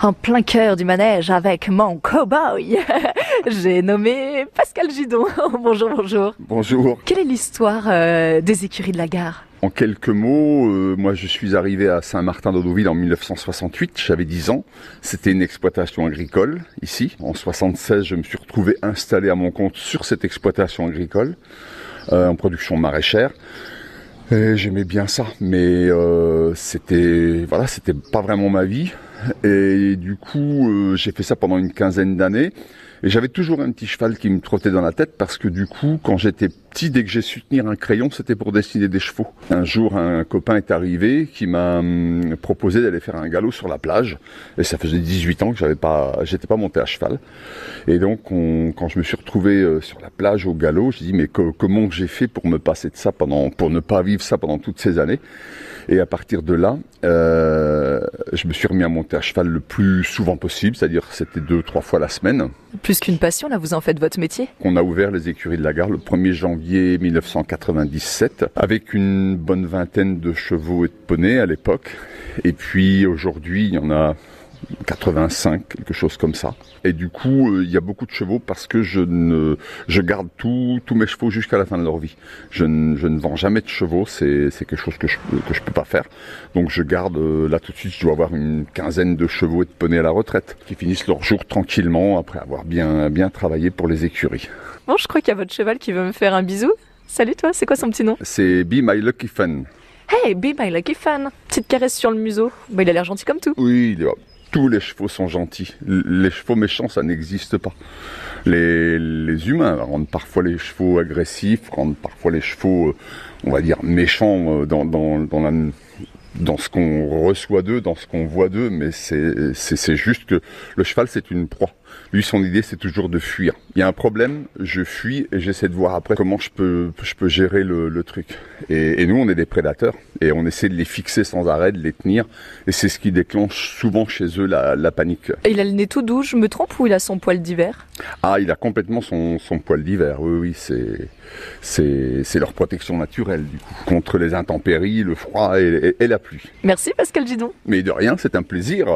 En plein cœur du manège avec mon cow-boy. J'ai nommé Pascal Gidon. bonjour, bonjour. Bonjour. Quelle est l'histoire euh, des écuries de la gare? En quelques mots, euh, moi je suis arrivé à Saint-Martin-d'Audoville en 1968, j'avais 10 ans. C'était une exploitation agricole ici. En 76, je me suis retrouvé installé à mon compte sur cette exploitation agricole euh, en production maraîchère. Et J'aimais bien ça, mais c'était voilà, c'était pas vraiment ma vie. Et du coup, euh, j'ai fait ça pendant une quinzaine d'années. Et j'avais toujours un petit cheval qui me trottait dans la tête parce que du coup, quand j'étais petit, dès que j'ai su tenir un crayon, c'était pour dessiner des chevaux. Un jour, un copain est arrivé qui m'a hum, proposé d'aller faire un galop sur la plage. Et ça faisait 18 ans que j'avais pas, j'étais pas monté à cheval. Et donc, on- quand je me suis retrouvé euh, sur la plage au galop, j'ai dit mais co- comment j'ai fait pour me passer de ça pendant, pour ne pas vivre ça pendant toutes ces années? Et à partir de là, euh, je me suis remis à monter à cheval le plus souvent possible, c'est-à-dire c'était deux, trois fois la semaine. Plus qu'une passion, là, vous en faites votre métier? On a ouvert les écuries de la gare le 1er janvier 1997 avec une bonne vingtaine de chevaux et de poneys à l'époque. Et puis aujourd'hui, il y en a 85, quelque chose comme ça. Et du coup, euh, il y a beaucoup de chevaux parce que je ne, je garde tout- tous mes chevaux jusqu'à la fin de leur vie. Je ne, je ne vends jamais de chevaux, c'est quelque chose que je, que je peux pas faire. Donc je garde, euh, là tout de suite, je dois avoir une quinzaine de chevaux et de poneys à la retraite qui finissent leur jour tranquillement après avoir bien, bien travaillé pour les écuries. Bon, je crois qu'il y a votre cheval qui veut me faire un bisou. Salut toi, c'est quoi son petit nom? C'est Be My Lucky Fun. Hey, be my lucky fan. Petite caresse sur le museau. Bah, il a l'air gentil comme tout. Oui, il est- tous les chevaux sont gentils. Les chevaux méchants, ça n'existe pas. Les, humains rendent parfois les chevaux agressifs, rendent parfois les chevaux, euh, on va dire, méchants euh, dans, dans, ce qu'on reçoit d'eux, dans ce qu'on voit d'eux, mais c'est juste que le cheval, c'est une proie. Lui, son idée, c'est toujours de fuir. Il y a un problème, je fuis et j'essaie de voir après comment je peux, je peux gérer le, le truc. Et, et nous, on est des prédateurs et on essaie de les fixer sans arrêt, de les tenir. Et c'est ce qui déclenche souvent chez eux la, la panique. Et il a le nez tout doux, je me trompe ou il a son poil d'hiver? Ah, il a complètement son, son poil d'hiver. Oui, oui, c'est, c'est, c'est leur protection naturelle, du coup, contre les intempéries, le froid et, et- et la pluie. Merci Pascal Gidon. Mais de rien, c'est un plaisir.